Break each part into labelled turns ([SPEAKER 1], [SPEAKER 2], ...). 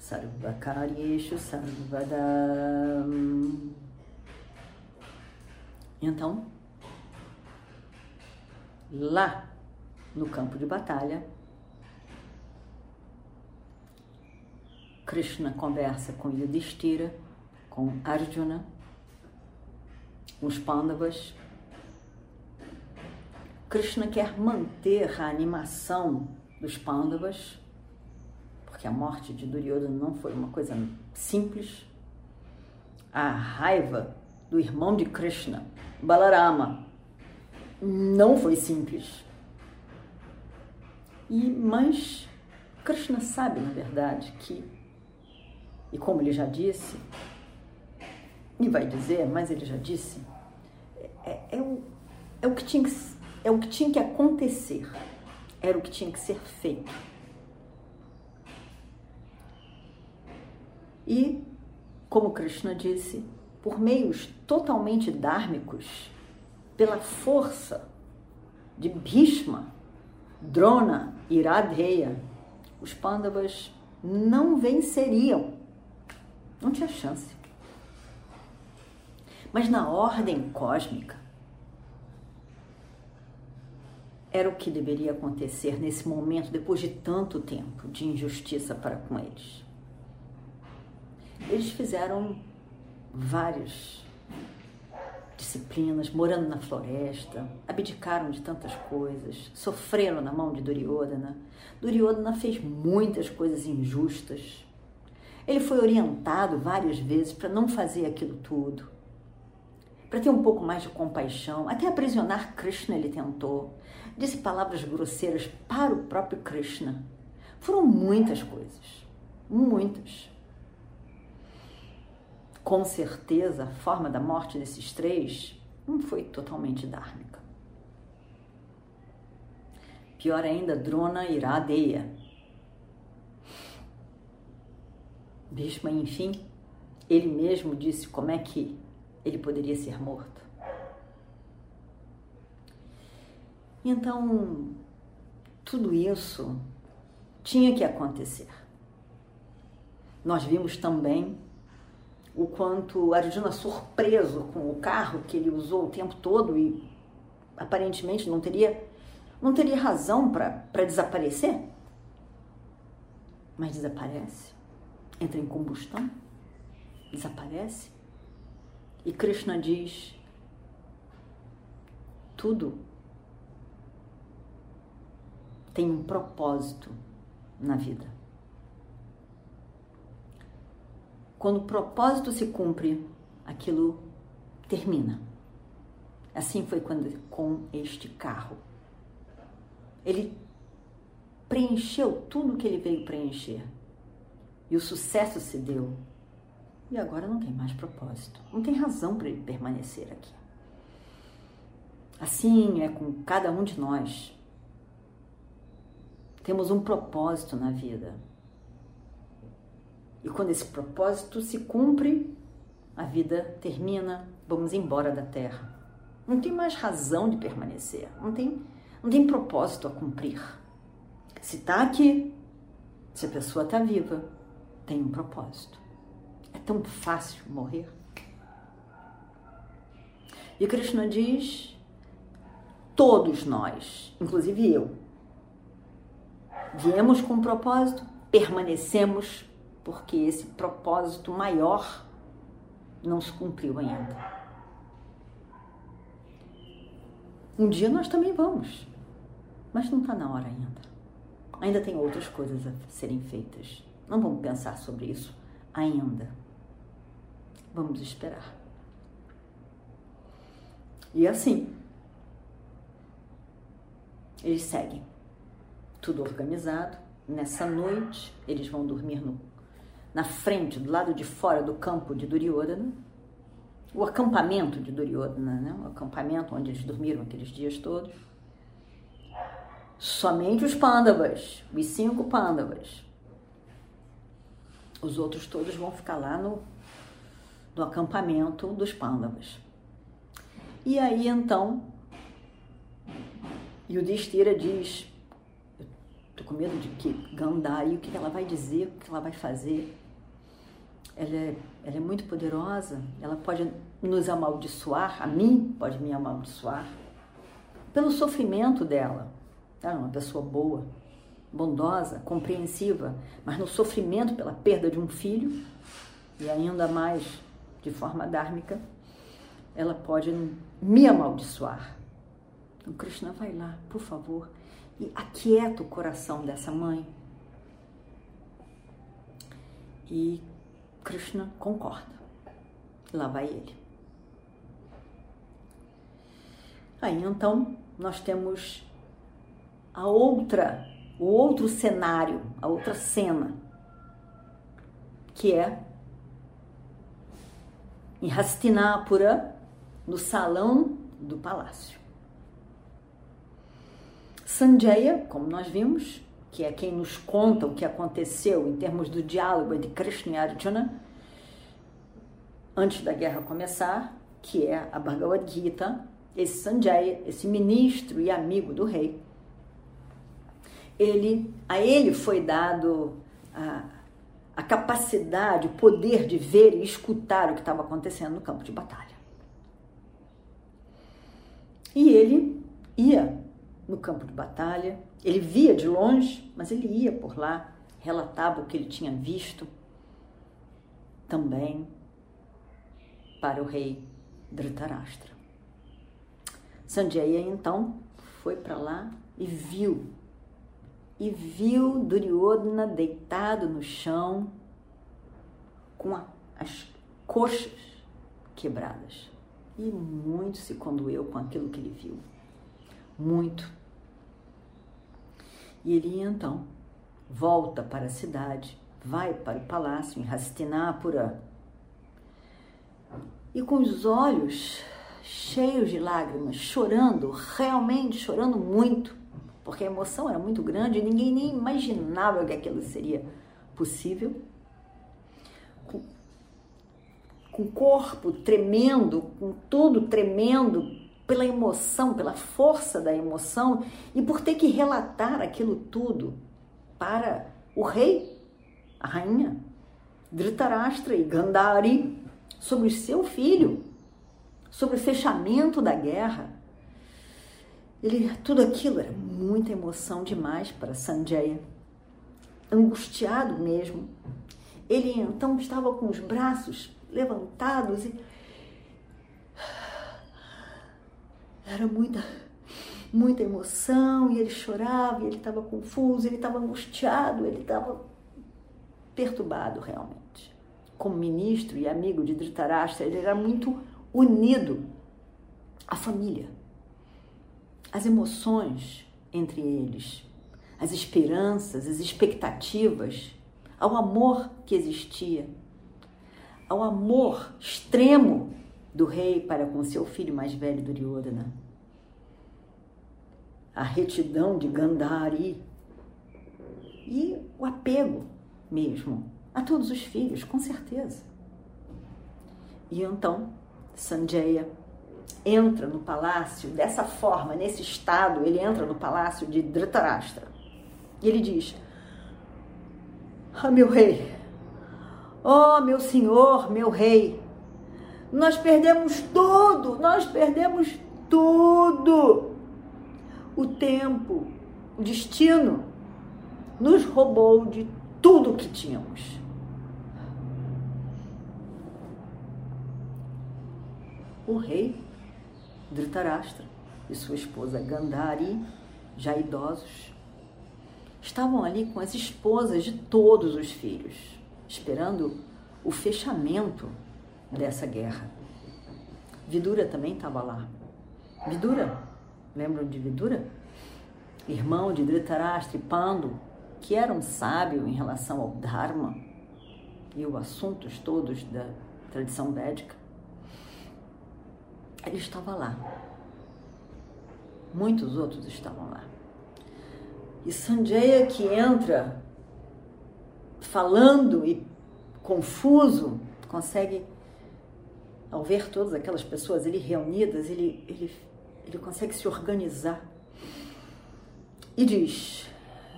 [SPEAKER 1] Sarvakaryeshu Sarvada Então, lá no campo de batalha, Krishna conversa com Yudhishthira, com Arjuna, os Pandavas. Krishna quer manter a animação dos Pandavas, porque a morte de Duryodhana não foi uma coisa simples. A raiva do irmão de Krishna, Balarama, não foi simples. E mas Krishna sabe, na verdade, que e como ele já disse, e vai dizer, mas ele já disse, é, é, o, é, o que tinha que, é o que tinha que acontecer, era o que tinha que ser feito. E, como Krishna disse, por meios totalmente dármicos, pela força de Bhishma, Drona e Radheya, os Pandavas não venceriam. Não tinha chance. Mas na ordem cósmica, era o que deveria acontecer nesse momento, depois de tanto tempo de injustiça para com eles. Eles fizeram vários disciplinas, morando na floresta, abdicaram de tantas coisas, sofreram na mão de Duryodhana. Duryodhana fez muitas coisas injustas. Ele foi orientado várias vezes para não fazer aquilo tudo, para ter um pouco mais de compaixão. Até aprisionar Krishna ele tentou. Disse palavras grosseiras para o próprio Krishna. Foram muitas coisas, muitas com certeza, a forma da morte desses três não foi totalmente dármica. Pior ainda, Drona irá Iradeia. Bhishma, enfim, ele mesmo disse como é que ele poderia ser morto. Então, tudo isso tinha que acontecer. Nós vimos também o quanto Arjuna surpreso com o carro que ele usou o tempo todo e aparentemente não teria não teria razão para desaparecer. Mas desaparece, entra em combustão, desaparece. E Krishna diz: tudo tem um propósito na vida. Quando o propósito se cumpre, aquilo termina. Assim foi quando, com este carro. Ele preencheu tudo que ele veio preencher. E o sucesso se deu. E agora não tem mais propósito. Não tem razão para ele permanecer aqui. Assim é com cada um de nós. Temos um propósito na vida. E quando esse propósito se cumpre, a vida termina, vamos embora da Terra. Não tem mais razão de permanecer, não tem, não tem propósito a cumprir. Se está aqui, se a pessoa está viva, tem um propósito. É tão fácil morrer. E Krishna diz: todos nós, inclusive eu, viemos com um propósito, permanecemos porque esse propósito maior não se cumpriu ainda. Um dia nós também vamos, mas não está na hora ainda. Ainda tem outras coisas a serem feitas. Não vamos pensar sobre isso ainda. Vamos esperar. E assim, eles seguem. Tudo organizado. Nessa noite, eles vão dormir no na frente, do lado de fora do campo de Duryodhana, o acampamento de Duryodhana, né? o acampamento onde eles dormiram aqueles dias todos. Somente os Pandavas, os cinco Pandavas. Os outros todos vão ficar lá no, no acampamento dos Pandavas. E aí então, Yudhishthira diz: Estou com medo de que Gandhari, o que ela vai dizer, o que ela vai fazer. Ela é, ela é muito poderosa, ela pode nos amaldiçoar, a mim pode me amaldiçoar, pelo sofrimento dela. Ela é uma pessoa boa, bondosa, compreensiva, mas no sofrimento pela perda de um filho, e ainda mais de forma dármica, ela pode me amaldiçoar. Então, Krishna vai lá, por favor, e aquieta o coração dessa mãe. E Krishna concorda. Lá vai ele. Aí então nós temos a outra, o outro cenário, a outra cena, que é em Hastinapura, no salão do palácio. Sanjaya, como nós vimos, que é quem nos conta o que aconteceu em termos do diálogo entre Krishna e Arjuna antes da guerra começar, que é a Bhagavad Gita, esse Sanjaya, esse ministro e amigo do rei, ele, a ele foi dado a, a capacidade, o poder de ver e escutar o que estava acontecendo no campo de batalha. E ele ia no campo de batalha, ele via de longe, mas ele ia por lá, relatava o que ele tinha visto também para o rei Dhritarashtra. Sanjaya então foi para lá e viu e viu Duryodhana deitado no chão com a, as coxas quebradas. E muito se condoeu com aquilo que ele viu. Muito. E ele então volta para a cidade, vai para o palácio em Hastinapura e com os olhos cheios de lágrimas, chorando, realmente chorando muito, porque a emoção era muito grande e ninguém nem imaginava que aquilo seria possível. Com, o corpo tremendo, com tudo tremendo pela emoção, pela força da emoção e por ter que relatar aquilo tudo para o rei, a rainha, Dhritarashtra e Gandhari, sobre seu filho, sobre o fechamento da guerra. Ele, tudo aquilo era muita emoção demais para Sanjaya, angustiado mesmo. Ele então estava com os braços levantados e era muita, muita emoção e ele chorava, e ele estava confuso, ele estava angustiado, ele estava perturbado realmente. Como ministro e amigo de Dhritarashtra, ele era muito unido à família as emoções entre eles, as esperanças, as expectativas, ao amor que existia, ao amor extremo do rei para com seu filho mais velho Duryodhana, a retidão de Gandhari e o apego mesmo a todos os filhos, com certeza. E então Sanjaya entra no palácio dessa forma, nesse estado, ele entra no palácio de Dhritarashtra. E ele diz: Ah, meu rei, oh, meu senhor, meu rei, nós perdemos tudo, nós perdemos tudo. O tempo, o destino nos roubou de tudo que tínhamos. O rei Dhritarashtra e sua esposa Gandhari, já idosos, estavam ali com as esposas de todos os filhos, esperando o fechamento dessa guerra. Vidura também estava lá. Vidura, lembram de Vidura? Irmão de Dhritarashtra e Pandu, que era um sábio em relação ao Dharma. e os assuntos todos da tradição védica, ele estava lá. Muitos outros estavam lá. E Sanjaya que entra falando e confuso, consegue, ao ver todas aquelas pessoas ali reunidas, ele, ele, ele consegue se organizar e diz: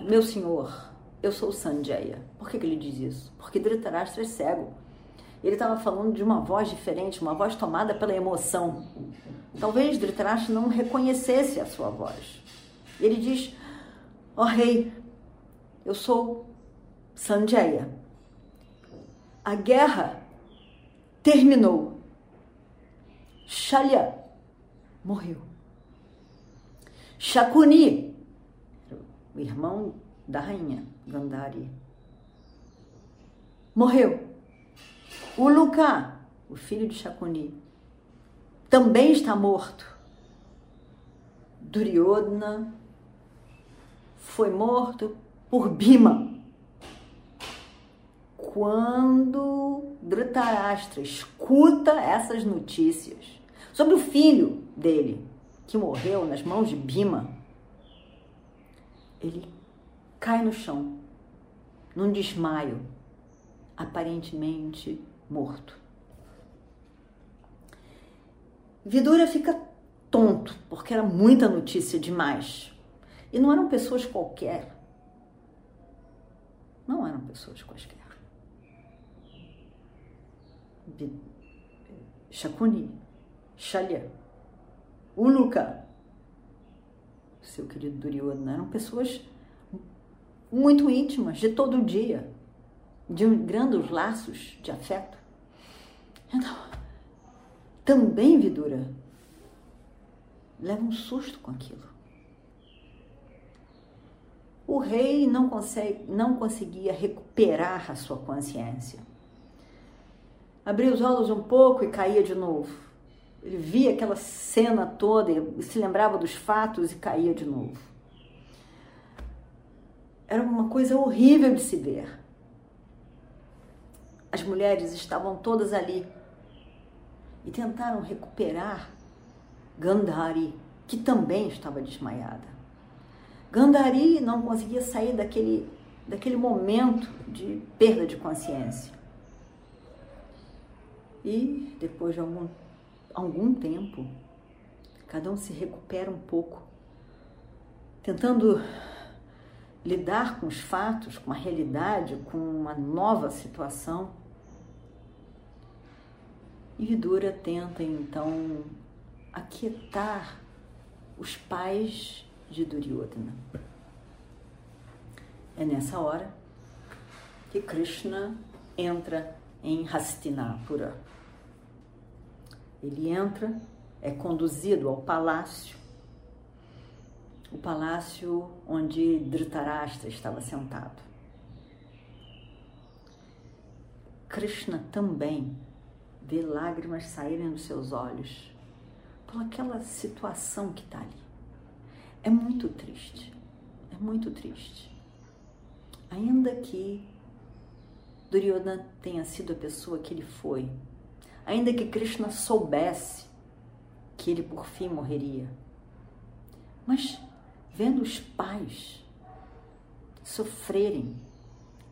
[SPEAKER 1] Meu senhor, eu sou Sanjaya. Por que, que ele diz isso? Porque Dhritarashtra é cego. Ele estava falando de uma voz diferente, uma voz tomada pela emoção. Talvez Dhritarashtra não reconhecesse a sua voz. Ele diz: Ó oh, rei, eu sou Sanjaya. A guerra terminou. Shalya morreu. Shakuni, o irmão da rainha Gandhari, morreu. Uluka, o filho de Shakuni, também está morto. Duryodhana foi morto por Bhima. Quando Dhritarashtra escuta essas notícias sobre o filho dele, que morreu nas mãos de Bhima, ele cai no chão, num desmaio, aparentemente morto. Vidura fica tonto, porque era muita notícia demais. E não eram pessoas qualquer. Não eram pessoas quaisquer. Shakuni, Shalya, Uluka, seu querido Duryodhana, eram pessoas muito íntimas, de todo dia, de grandes laços de afeto. Então, também Vidura leva um susto com aquilo o rei não, consegue, não conseguia recuperar a sua consciência. Abria os olhos um pouco e caía de novo. Ele via aquela cena toda e se lembrava dos fatos e caía de novo. Era uma coisa horrível de se ver. As mulheres estavam todas ali e tentaram recuperar Gandhari, que também estava desmaiada. Gandhari não conseguia sair daquele, daquele momento de perda de consciência. E depois de algum, algum tempo, cada um se recupera um pouco, tentando lidar com os fatos, com a realidade, com uma nova situação. E Vidura tenta então aquietar os pais de Duryodhana. É nessa hora que Krishna entra em Hastinapura. Ele entra, é conduzido ao palácio, o palácio onde Dhritarashtra estava sentado. Krishna também vê lágrimas saírem dos seus olhos por aquela situação que está ali. É muito triste, é muito triste. Ainda que Duryodhana tenha sido a pessoa que ele foi, ainda que Krishna soubesse que ele por fim morreria, mas vendo os pais sofrerem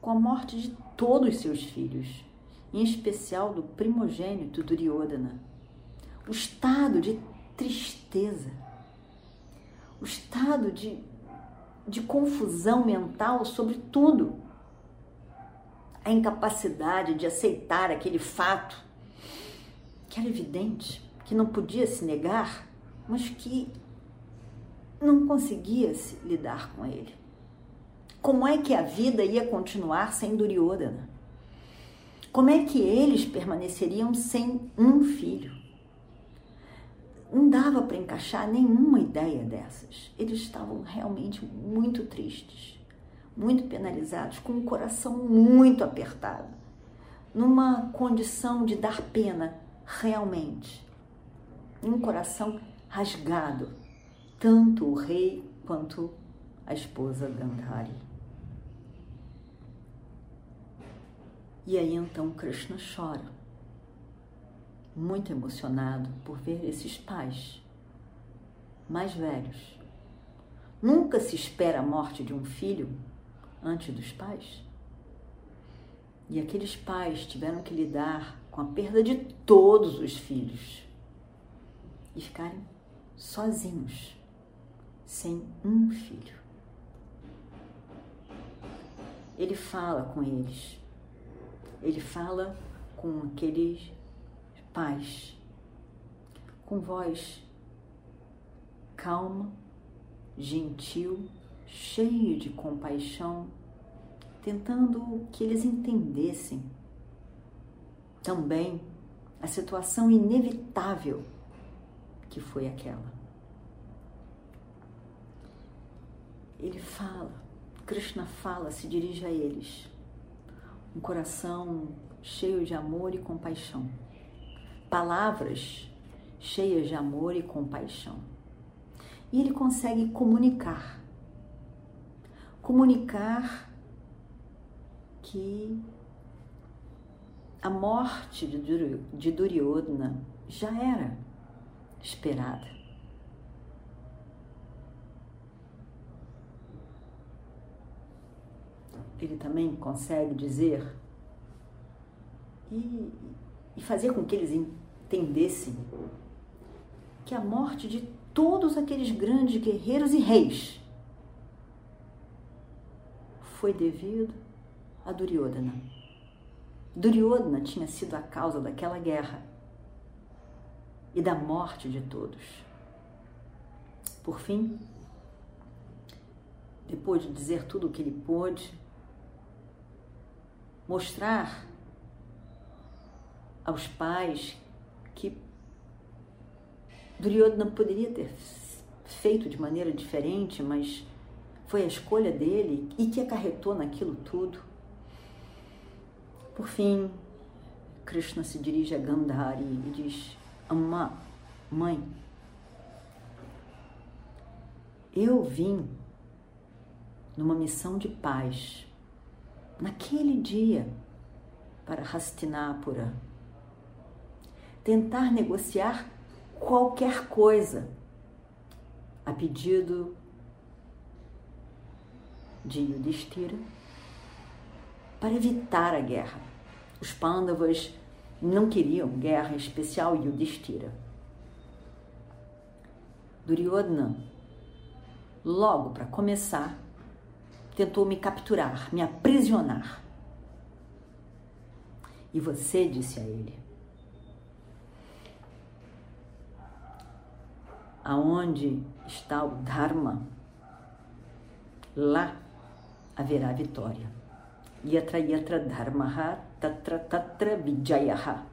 [SPEAKER 1] com a morte de todos os seus filhos, em especial do primogênito Duryodhana, o estado de tristeza o estado de, de confusão mental sobre tudo. A incapacidade de aceitar aquele fato que era evidente, que não podia se negar, mas que não conseguia se lidar com ele. Como é que a vida ia continuar sem Duryodhana? Como é que eles permaneceriam sem um filho? não dava para encaixar nenhuma ideia dessas. Eles estavam realmente muito tristes, muito penalizados, com o coração muito apertado, numa condição de dar pena realmente, um coração rasgado, tanto o rei quanto a esposa Gandhari. E aí então Krishna chora, muito emocionado por ver esses pais mais velhos. Nunca se espera a morte de um filho antes dos pais. E aqueles pais tiveram que lidar com a perda de todos os filhos. E ficarem sozinhos, sem um filho. Ele fala com eles, ele fala com aqueles pais, com voz calma, gentil, cheio de compaixão, tentando que eles entendessem também a situação inevitável que foi aquela. Ele fala, Krishna fala, se dirige a eles, um coração cheio de amor e compaixão, palavras cheias de amor e compaixão. E ele consegue comunicar. Comunicar que a morte de Duryodhana já era esperada. Ele também consegue dizer e, e fazer com que eles entendessem que a morte de todos aqueles grandes guerreiros e reis foi devido a Duryodhana. Duryodhana tinha sido a causa daquela guerra e da morte de todos. Por fim, depois de dizer tudo o que ele pôde, mostrar aos pais que Duryodhana poderia ter feito de maneira diferente, mas foi a escolha dele e que acarretou naquilo tudo. Por fim, Krishna se dirige a Gandhari e diz: Amma, mãe, eu vim numa missão de paz naquele dia para Hastinapura tentar negociar qualquer coisa a pedido de Yudhishthira para evitar a guerra. Os Pandavas não queriam guerra, especial Yudhishthira. Duryodhana, logo para começar, tentou me capturar, me aprisionar. E você disse a ele: aonde está o Dharma, lá haverá vitória. Yatra yatra dharmaha tatra tatra vijayaha.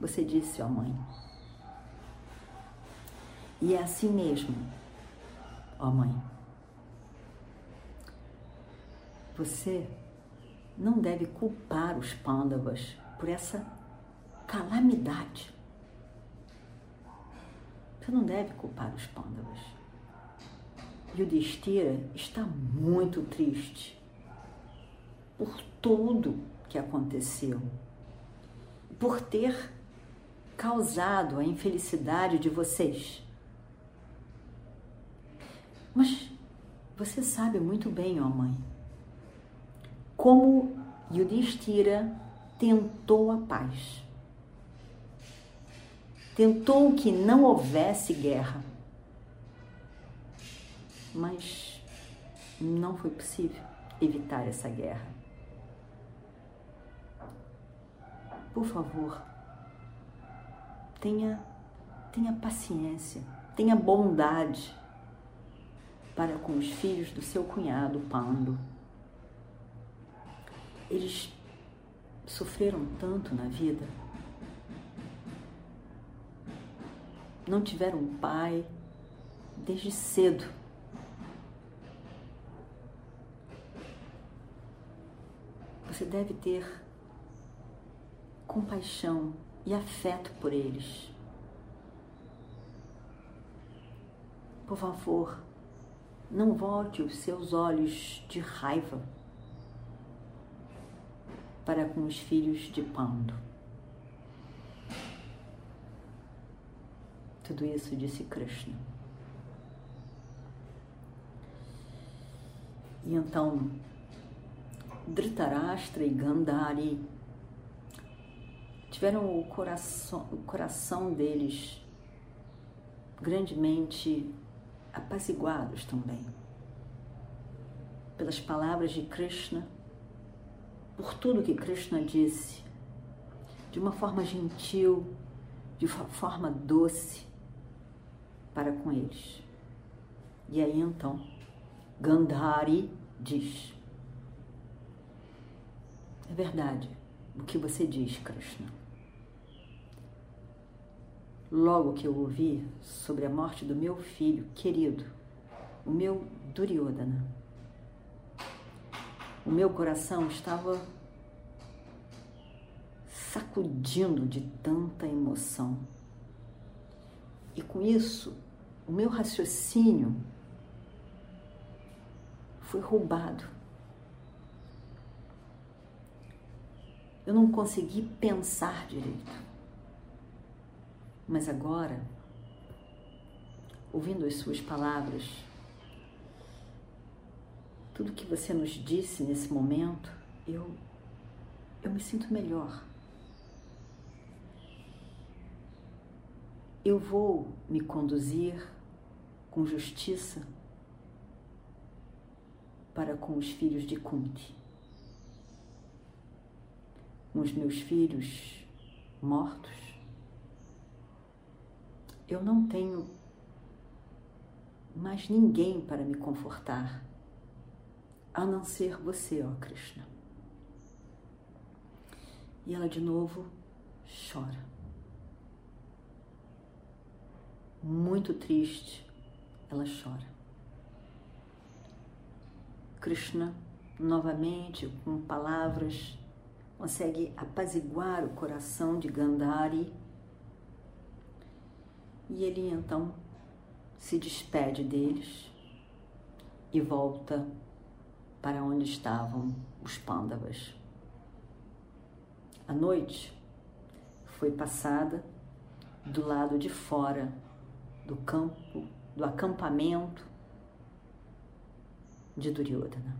[SPEAKER 1] Você disse, ó mãe. E é assim mesmo, ó mãe. Você não deve culpar os pândavas por essa calamidade. Você não deve culpar os pândavas. E o Destira está muito triste por tudo que aconteceu, por ter causado a infelicidade de vocês. Mas você sabe muito bem, ó mãe, como Yudhishthira tentou a paz tentou que não houvesse guerra. Mas não foi possível evitar essa guerra. Por favor, tenha, tenha paciência, tenha bondade para com os filhos do seu cunhado Pando. Eles sofreram tanto na vida não tiveram pai desde cedo. Você deve ter compaixão e afeto por eles. Por favor, não volte os seus olhos de raiva. para com os filhos de Pando. Tudo isso disse Krishna. E então, Dhritarashtra e Gandhari tiveram o coração, o coração deles grandemente apaziguados também pelas palavras de Krishna, por tudo que Krishna disse, de uma forma gentil, de uma forma doce para com eles. E aí então, Gandhari diz: É verdade o que você diz, Krishna. Logo que eu ouvi sobre a morte do meu filho querido, o meu Duryodhana, o meu coração estava sacudindo de tanta emoção. E com isso, o meu raciocínio foi roubado. Eu não consegui pensar direito. Mas agora, ouvindo as suas palavras, tudo que você nos disse nesse momento, eu eu me sinto melhor. Eu vou me conduzir com justiça para com os filhos de Kunti. Com os meus filhos mortos, eu não tenho mais ninguém para me confortar a não ser você, ó Krishna. E ela de novo chora. Muito triste, ela chora. Krishna, novamente, com palavras, consegue apaziguar o coração de Gandhari. E ele então se despede deles e volta para onde estavam os pândavas. A noite foi passada do lado de fora do campo, do acampamento de Duryodhana.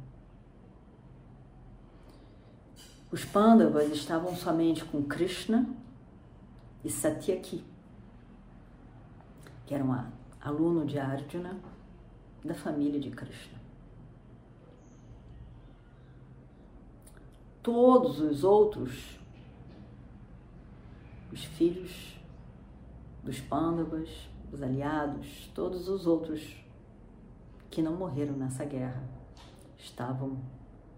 [SPEAKER 1] Os Pandavas estavam somente com Krishna e Satyaki, que era um aluno de Arjuna da família de Krishna. todos os outros, os filhos dos pândavas, os aliados, todos os outros que não morreram nessa guerra estavam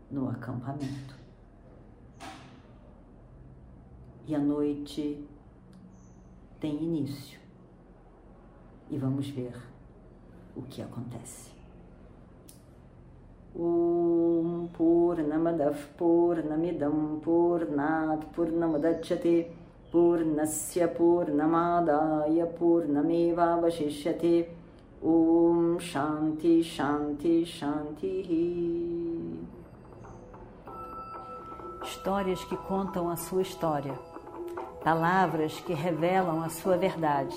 [SPEAKER 1] no acampamento. E a noite tem início e vamos ver o que acontece. Om Purnamadav Purnamidam Purnat Purnamadachyate Purnasya Purnamadaya Purnameva Vashishyate Om Shanti Shanti Shanti
[SPEAKER 2] Histórias que contam a sua história, palavras que revelam a sua verdade.